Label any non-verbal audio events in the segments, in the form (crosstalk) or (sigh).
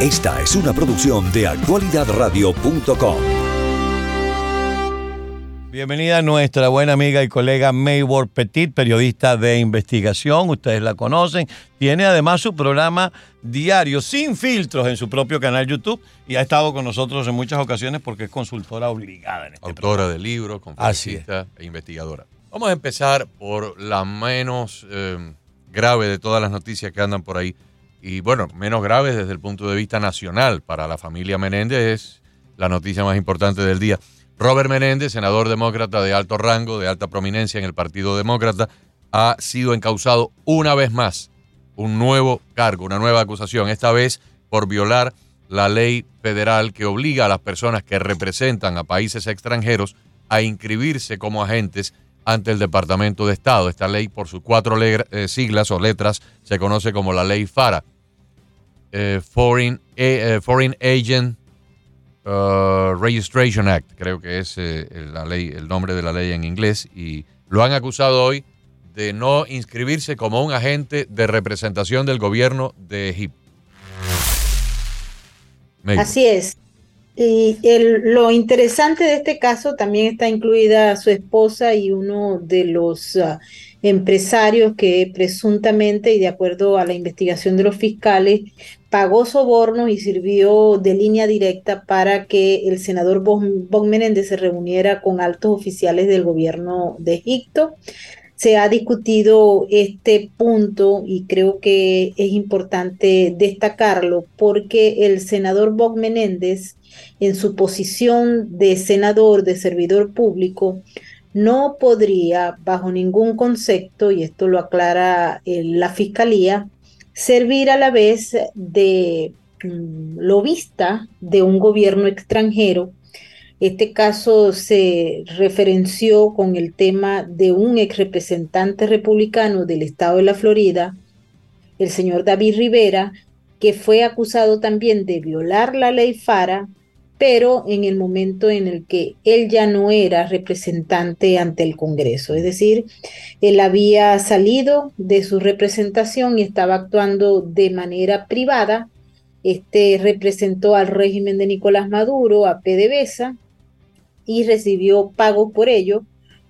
Esta es una producción de actualidadradio.com. Bienvenida nuestra buena amiga y colega Maybor Petit, periodista de investigación. Ustedes la conocen. Tiene además su programa diario sin filtros en su propio canal YouTube y ha estado con nosotros en muchas ocasiones porque es consultora obligada. En este Autora de libros, conferencista e investigadora. Vamos a empezar por la menos eh, grave de todas las noticias que andan por ahí y bueno, menos grave desde el punto de vista nacional para la familia Menéndez es la noticia más importante del día. Robert Menéndez, senador demócrata de alto rango, de alta prominencia en el Partido Demócrata, ha sido encausado una vez más, un nuevo cargo, una nueva acusación, esta vez por violar la ley federal que obliga a las personas que representan a países extranjeros a inscribirse como agentes ante el Departamento de Estado. Esta ley, por sus cuatro eh, siglas o letras, se conoce como la ley FARA, eh, Foreign, eh, Foreign Agent uh, Registration Act, creo que es la ley, el nombre de la ley en inglés, y lo han acusado hoy de no inscribirse como un agente de representación del gobierno de Egipto. Así es. Y lo interesante de este caso también está incluida su esposa y uno de los ah, empresarios que presuntamente y de acuerdo a la investigación de los fiscales pagó sobornos y sirvió de línea directa para que el senador Bob Menéndez se reuniera con altos oficiales del gobierno de Egipto se ha discutido este punto y creo que es importante destacarlo porque el senador Bob Menéndez en su posición de senador, de servidor público, no podría, bajo ningún concepto, y esto lo aclara eh, la Fiscalía, servir a la vez de mm, lobista de un gobierno extranjero. Este caso se referenció con el tema de un ex representante republicano del estado de la Florida, el señor David Rivera, que fue acusado también de violar la ley FARA pero en el momento en el que él ya no era representante ante el Congreso, es decir, él había salido de su representación y estaba actuando de manera privada. Este representó al régimen de Nicolás Maduro, a PDVSA, y recibió pago por ello,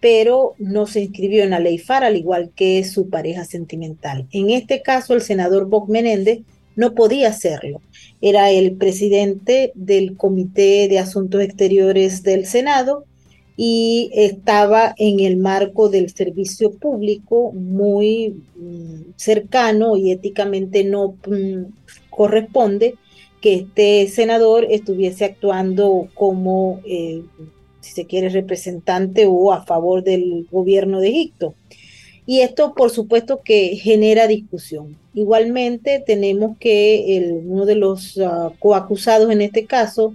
pero no se inscribió en la ley FAR, al igual que su pareja sentimental. En este caso, el senador Bob Menéndez no podía hacerlo. Era el presidente del Comité de Asuntos Exteriores del Senado y estaba en el marco del servicio público muy mm, cercano y éticamente no mm, corresponde que este senador estuviese actuando como, eh, si se quiere, representante o a favor del gobierno de Egipto. Y esto, por supuesto, que genera discusión. Igualmente, tenemos que el, uno de los uh, coacusados en este caso,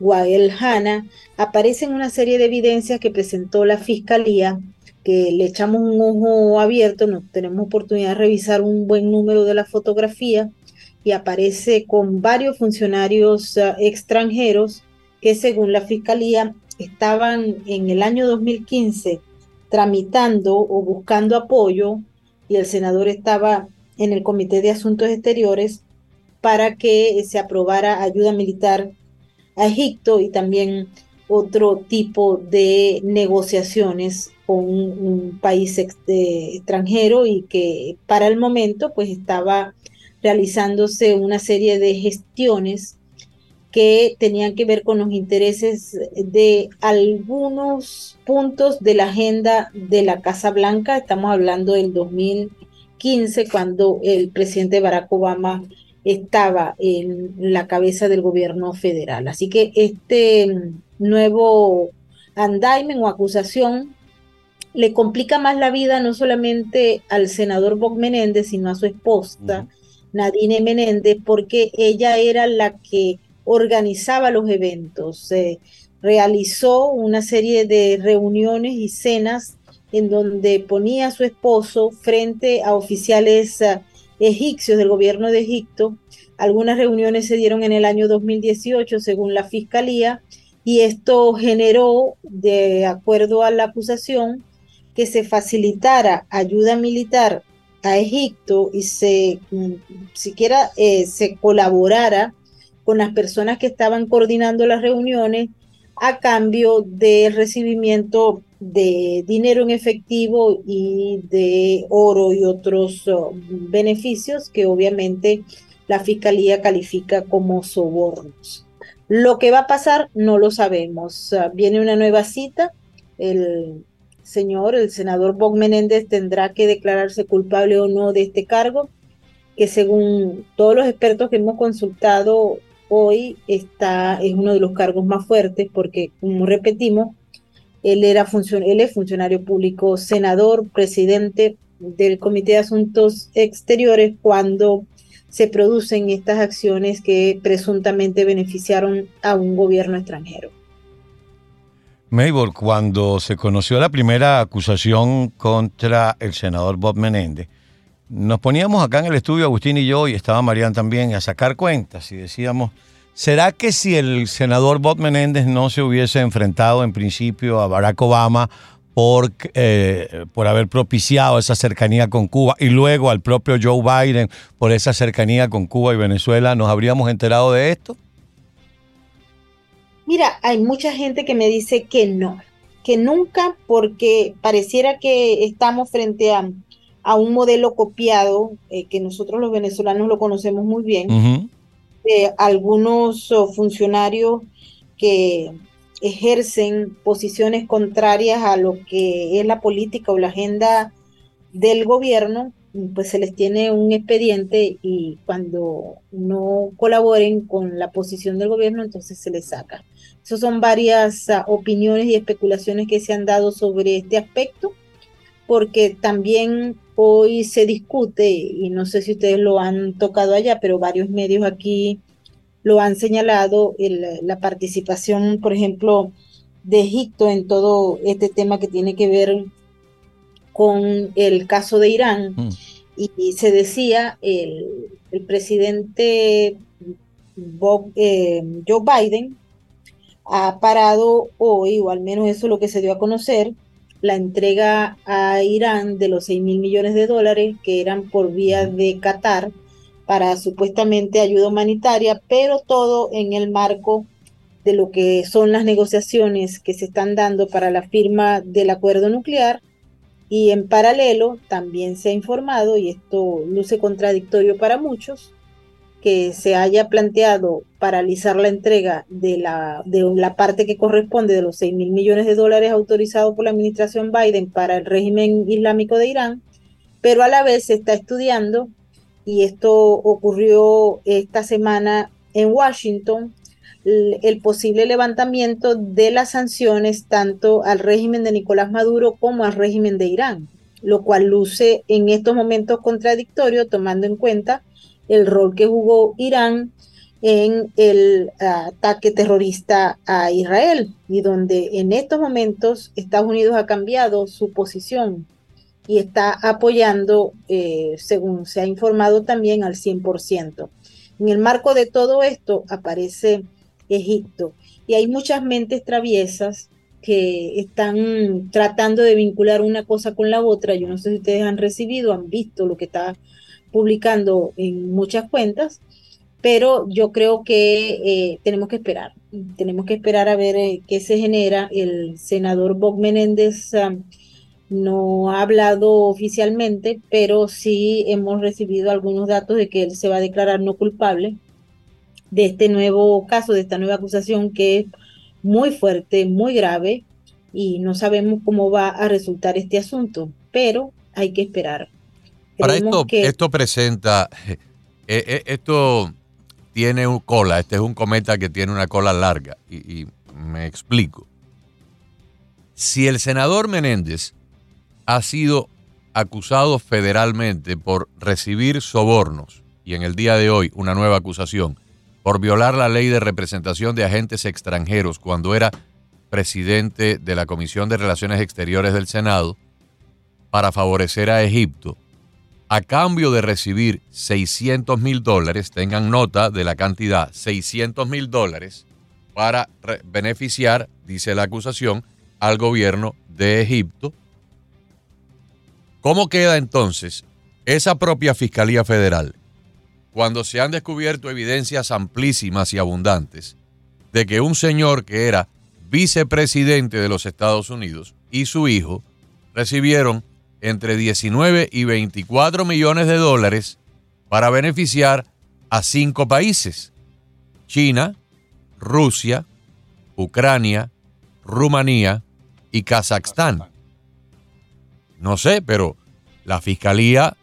Wael Hanna, aparece en una serie de evidencias que presentó la fiscalía, que le echamos un ojo abierto, no tenemos oportunidad de revisar un buen número de la fotografía, y aparece con varios funcionarios uh, extranjeros que según la fiscalía estaban en el año 2015 tramitando o buscando apoyo y el senador estaba en el Comité de Asuntos Exteriores para que se aprobara ayuda militar a Egipto y también otro tipo de negociaciones con un, país extranjero y que para el momento pues estaba realizándose una serie de gestiones que tenían que ver con los intereses de algunos puntos de la agenda de la Casa Blanca. Estamos hablando del 2015, cuando el presidente Barack Obama estaba en la cabeza del gobierno federal. Así que este nuevo andaimen o acusación le complica más la vida no solamente al senador Bob Menéndez, sino a su esposa, Nadine Menéndez, porque ella era la que organizaba los eventos, realizó una serie de reuniones y cenas en donde ponía a su esposo frente a oficiales eh, egipcios del gobierno de Egipto. Algunas reuniones se dieron en el año 2018, según la fiscalía, y esto generó, de acuerdo a la acusación, que se facilitara ayuda militar a Egipto y se mm, siquiera eh, se colaborara con las personas que estaban coordinando las reuniones a cambio de recibimiento de dinero en efectivo y de oro y otros oh, beneficios que obviamente la fiscalía califica como sobornos. Lo que va a pasar no lo sabemos. Viene una nueva cita. El señor, el senador Bob Menéndez, tendrá que declararse culpable o no de este cargo, que según todos los expertos que hemos consultado hoy está, es uno de los cargos más fuertes porque, como repetimos, él, era él es funcionario público, senador, presidente del Comité de Asuntos Exteriores cuando se producen estas acciones que presuntamente beneficiaron a un gobierno extranjero. Maybor, cuando se conoció la primera acusación contra el senador Bob Menéndez, nos poníamos acá en el estudio, Agustín y yo, y estaba Marian también, a sacar cuentas y decíamos, ¿será que si el senador Bob Menéndez no se hubiese enfrentado en principio a Barack Obama por, eh, por haber propiciado esa cercanía con Cuba y luego al propio Joe Biden por esa cercanía con Cuba y Venezuela, ¿nos habríamos enterado de esto? Mira, hay mucha gente que me dice que no, que nunca, porque pareciera que estamos frente a, a un modelo copiado, eh, que nosotros los venezolanos lo conocemos muy bien, de algunos oh, funcionarios que ejercen posiciones contrarias a lo que es la política o la agenda del gobierno, pues se les tiene un expediente y cuando no colaboren con la posición del gobierno, entonces se les saca. Esas son varias ah, opiniones y especulaciones que se han dado sobre este aspecto, porque también hoy se discute, y no sé si ustedes lo han tocado allá, pero varios medios aquí lo han señalado, la participación, por ejemplo, de Egipto en todo este tema que tiene que ver con el caso de Irán. Mm. Y, se decía, el, presidente eh, Joe Biden ha parado hoy, o al menos eso es lo que se dio a conocer, la entrega a Irán de los 6 mil millones de dólares que eran por vía de Qatar para supuestamente ayuda humanitaria, pero todo en el marco de lo que son las negociaciones que se están dando para la firma del acuerdo nuclear. Y en paralelo también se ha informado, y esto luce contradictorio para muchos, que se haya planteado paralizar la entrega de la, de la parte que corresponde de los 6 mil millones de dólares autorizados por la administración Biden para el régimen islámico de Irán, pero a la vez se está estudiando y esto ocurrió esta semana en Washington, el posible levantamiento de las sanciones tanto al régimen de Nicolás Maduro como al régimen de Irán, lo cual luce en estos momentos contradictorio tomando en cuenta el rol que jugó Irán en el ataque terrorista a Israel y donde en estos momentos Estados Unidos ha cambiado su posición y está apoyando, eh, según se ha informado también, al 100%. En el marco de todo esto aparece Egipto y hay muchas mentes traviesas que están tratando de vincular una cosa con la otra. Yo no sé si ustedes han recibido, han visto lo que está publicando en muchas cuentas, pero yo creo que eh, tenemos que esperar. Tenemos que esperar a ver eh, qué se genera. El senador Bob Menéndez no ha hablado oficialmente, pero sí hemos recibido algunos datos de que él se va a declarar no culpable de este nuevo caso, de esta nueva acusación que es muy fuerte, muy grave y no sabemos cómo va a resultar este asunto, pero hay que esperar. Para esto, esto presenta, eh, eh, esto tiene un cola, este es un cometa que tiene una cola larga y me explico. Si el senador Menéndez ha sido acusado federalmente por recibir sobornos y en el día de hoy una nueva acusación por violar la ley de representación de agentes extranjeros cuando era presidente de la Comisión de Relaciones Exteriores del Senado para favorecer a Egipto a cambio de recibir 600 mil dólares, tengan nota de la cantidad, 600 mil dólares para beneficiar, dice la acusación, al gobierno de Egipto. ¿Cómo queda entonces esa propia Fiscalía Federal cuando se han descubierto evidencias amplísimas y abundantes de que un señor que era vicepresidente de los Estados Unidos y su hijo recibieron entre 19 y 24 millones de dólares para beneficiar a cinco países. China, Rusia, Ucrania, Rumanía y Kazajstán. No sé, pero la fiscalía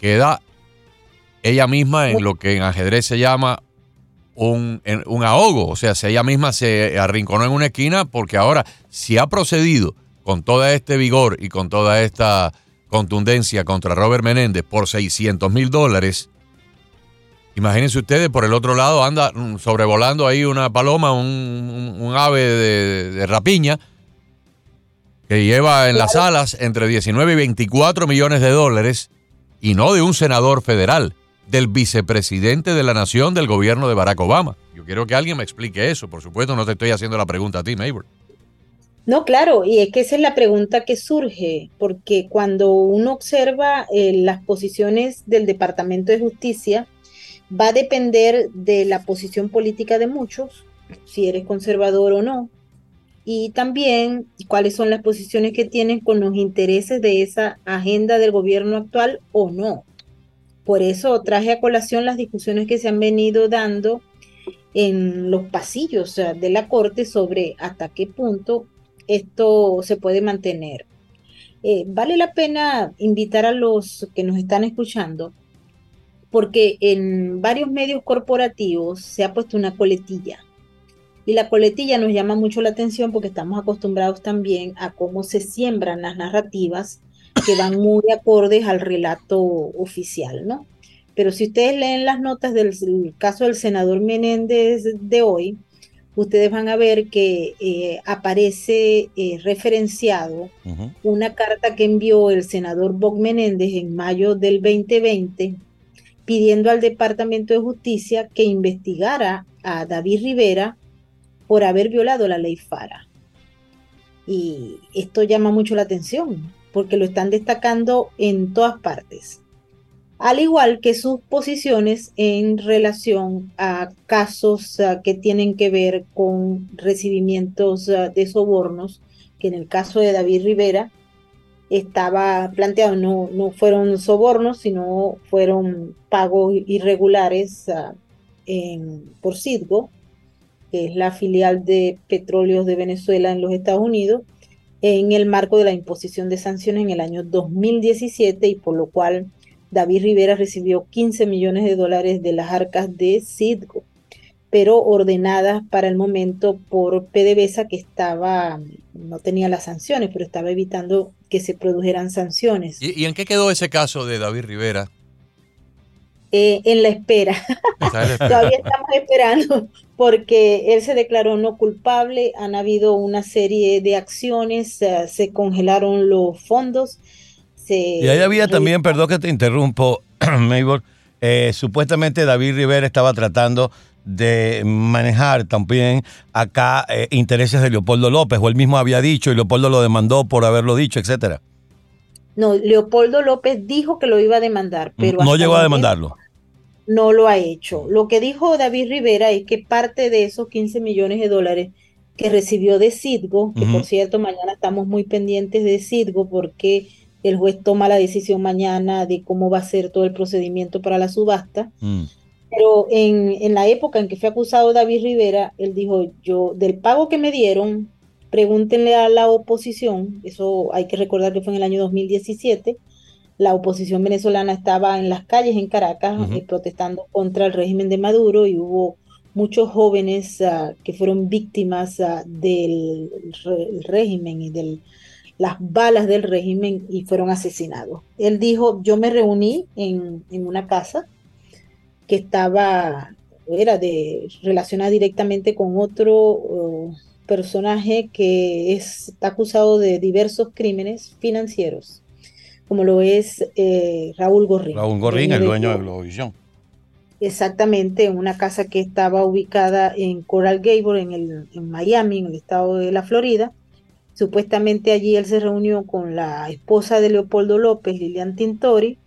queda ella misma en lo que en ajedrez se llama un, un, ahogo. O sea, si ella misma se arrinconó en una esquina, porque ahora, si ha procedido con todo este vigor y con toda esta contundencia contra Robert Menéndez por 600 mil dólares, imagínense ustedes, por el otro lado anda sobrevolando ahí una paloma, un, ave de, de rapiña, que lleva en las alas entre 19 y 24 millones de dólares y no de un senador federal del vicepresidente de la nación del gobierno de Barack Obama. Yo quiero que alguien me explique eso. Por supuesto, no te estoy haciendo la pregunta a ti, Maybor. No, claro, y es que esa es la pregunta que surge, porque cuando uno observa eh, las posiciones del Departamento de Justicia, va a depender de la posición política de muchos, si eres conservador o no, y también cuáles son las posiciones que tienen con los intereses de esa agenda del gobierno actual o no. Por eso traje a colación las discusiones que se han venido dando en los pasillos de la Corte sobre hasta qué punto esto se puede mantener. Eh, vale la pena invitar a los que nos están escuchando, porque en varios medios corporativos se ha puesto una coletilla. Y la coletilla nos llama mucho la atención porque estamos acostumbrados también a cómo se siembran las narrativas que van muy acordes al relato oficial, ¿no? Pero si ustedes leen las notas del caso del senador Menéndez de hoy, ustedes van a ver que eh, aparece eh, referenciado una carta que envió el senador Bob Menéndez en mayo del 2020 pidiendo al Departamento de Justicia que investigara a David Rivera por haber violado la ley FARA. Y esto llama mucho la atención, porque lo están destacando en todas partes. Al igual que sus posiciones en relación a casos ah, que tienen que ver con recibimientos ah, de sobornos, que en el caso de David Rivera estaba planteado, no, no fueron sobornos, sino fueron pagos irregulares ah, por Citgo, que es la filial de petróleos de Venezuela en los Estados Unidos, en el marco de la imposición de sanciones en el año 2017 y por lo cual David Rivera recibió 15 millones de dólares de las arcas de Citgo, pero ordenadas para el momento por PDVSA que estaba, no tenía las sanciones, pero estaba evitando que se produjeran sanciones. ¿Y, en qué quedó ese caso de David Rivera? Eh, en la (laughs) espera. Todavía estamos esperando porque él se declaró no culpable, han habido una serie de acciones, se congelaron los fondos. Y ahí había también, perdón que te interrumpo, (clears throat) Maybor, eh, supuestamente David Rivera estaba tratando de manejar también acá eh, intereses de Leopoldo López, o él mismo había dicho y Leopoldo lo demandó por haberlo dicho, etcétera. No, Leopoldo López dijo que lo iba a demandar, pero... No llegó a demandarlo no lo ha hecho. Lo que dijo David Rivera es que parte de esos 15 millones de dólares que recibió de Citgo, que por cierto mañana estamos muy pendientes de Citgo porque el juez toma la decisión mañana de cómo va a ser todo el procedimiento para la subasta. Mm. Pero en, en, la época en que fue acusado David Rivera, él dijo, yo del pago que me dieron, pregúntenle a la oposición, eso hay que recordar que fue en el año 2017, la oposición venezolana estaba en las calles en Caracas eh, protestando contra el régimen de Maduro y hubo muchos jóvenes ah, que fueron víctimas ah, del régimen y de las balas del régimen y fueron asesinados. Él dijo, yo me reuní en, una casa que estaba, era de relacionada directamente con otro oh, personaje que está acusado de diversos crímenes financieros como lo es eh, Raúl Gorrín. Raúl Gorrín, el dueño de Globovisión. Exactamente, una casa que estaba ubicada en Coral Gable, en, el, en Miami, en el estado de la Florida. Supuestamente allí él se reunió con la esposa de Leopoldo López, Lilian Tintori,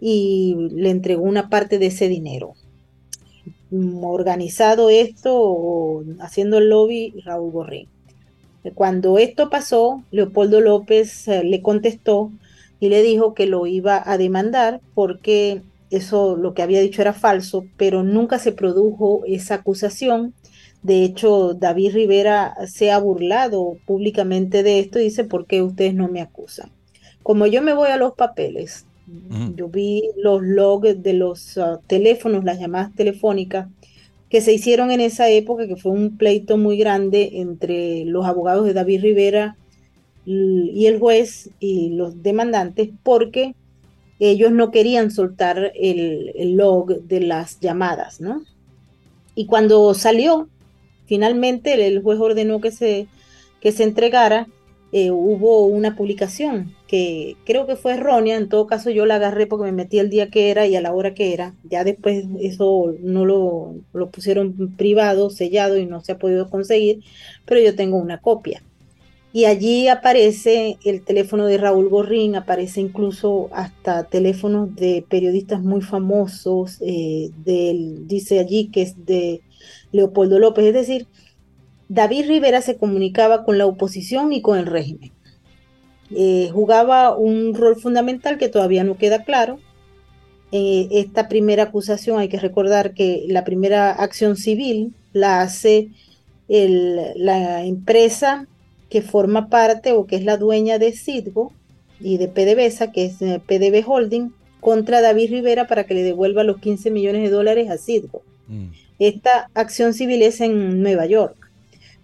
y le entregó una parte de ese dinero. Organizado esto, haciendo el lobby, Raúl Gorrín. Cuando esto pasó, Leopoldo López eh, le contestó y le dijo que lo iba a demandar porque eso lo que había dicho era falso, pero nunca se produjo esa acusación. De hecho, David Rivera se ha burlado públicamente de esto y dice, ¿por qué ustedes no me acusan? Como yo me voy a los papeles, yo vi los logs de los ah, teléfonos, las llamadas telefónicas que se hicieron en esa época, que fue un pleito muy grande entre los abogados de David Rivera y el juez y los demandantes, porque ellos no querían soltar el, log de las llamadas, ¿no? Y cuando salió, finalmente el juez ordenó que se, que se entregara, eh, hubo una publicación que creo que fue errónea, en todo caso yo la agarré porque me metí el día que era y a la hora que era, ya después eso no lo, lo pusieron privado, sellado y no se ha podido conseguir, pero yo tengo una copia. Y allí aparece el teléfono de Raúl Gorrín, aparece incluso hasta teléfonos de periodistas muy famosos, eh, dice allí que es de Leopoldo López, es decir, David Rivera se comunicaba con la oposición y con el régimen. Eh, jugaba un rol fundamental que todavía no queda claro. Eh, esta primera acusación, hay que recordar que la primera acción civil la hace la empresa que forma parte o que es la dueña de Citgo y de PDVSA, que es eh, PDB Holding, contra David Rivera para que le devuelva los 15 millones de dólares a Citgo. Mm. Esta acción civil es en Nueva York.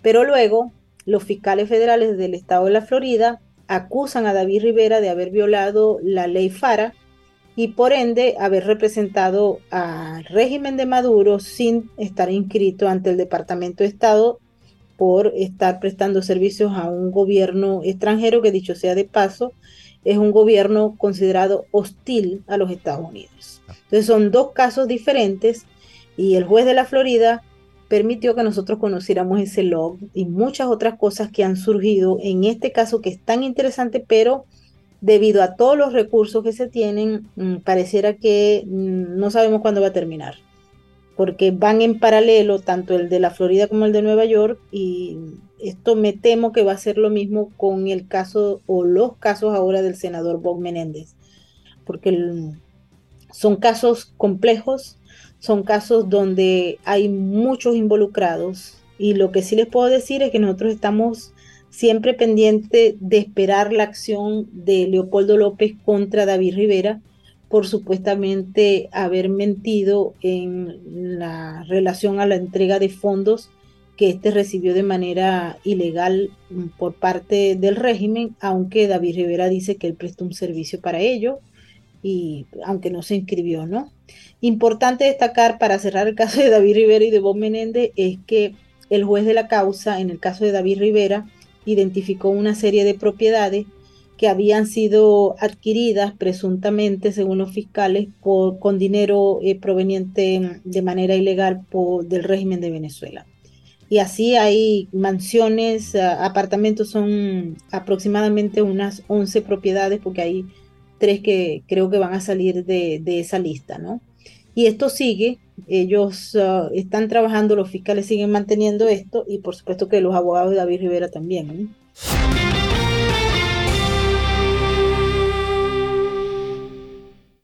Pero luego los fiscales federales del estado de la Florida acusan a David Rivera de haber violado la ley FARA y por ende haber representado al régimen de Maduro sin estar inscrito ante el Departamento de Estado por estar prestando servicios a un gobierno extranjero que dicho sea de paso es un gobierno considerado hostil a los Estados Unidos. Entonces son dos casos diferentes y el juez de la Florida permitió que nosotros conociéramos ese log y muchas otras cosas que han surgido en este caso que es tan interesante, pero debido a todos los recursos que se tienen, mm, pareciera que mm, no sabemos cuándo va a terminar, porque van en paralelo tanto el de la Florida como el de Nueva York y esto me temo que va a ser lo mismo con el caso o los casos ahora del senador Bob Menéndez, porque son casos complejos, son casos donde hay muchos involucrados. Y lo que sí les puedo decir es que nosotros estamos siempre pendientes de esperar la acción de Leopoldo López contra David Rivera. Por supuestamente haber mentido en la relación a la entrega de fondos que éste recibió de manera ilegal por parte del régimen, aunque David Rivera dice que él prestó un servicio para ello y aunque no se inscribió, ¿no? Importante destacar para cerrar el caso de David Rivera y de Bob Menéndez es que el juez de la causa, en el caso de David Rivera, identificó una serie de propiedades que habían sido adquiridas presuntamente, según los fiscales, con dinero eh, proveniente de manera ilegal del régimen de Venezuela. Y así hay mansiones, apartamentos, son aproximadamente unas 11 propiedades, porque hay tres que creo que van a salir de, esa lista, ¿no? Y esto sigue, ellos ah, están trabajando, los fiscales siguen manteniendo esto y por supuesto que los abogados de David Rivera también.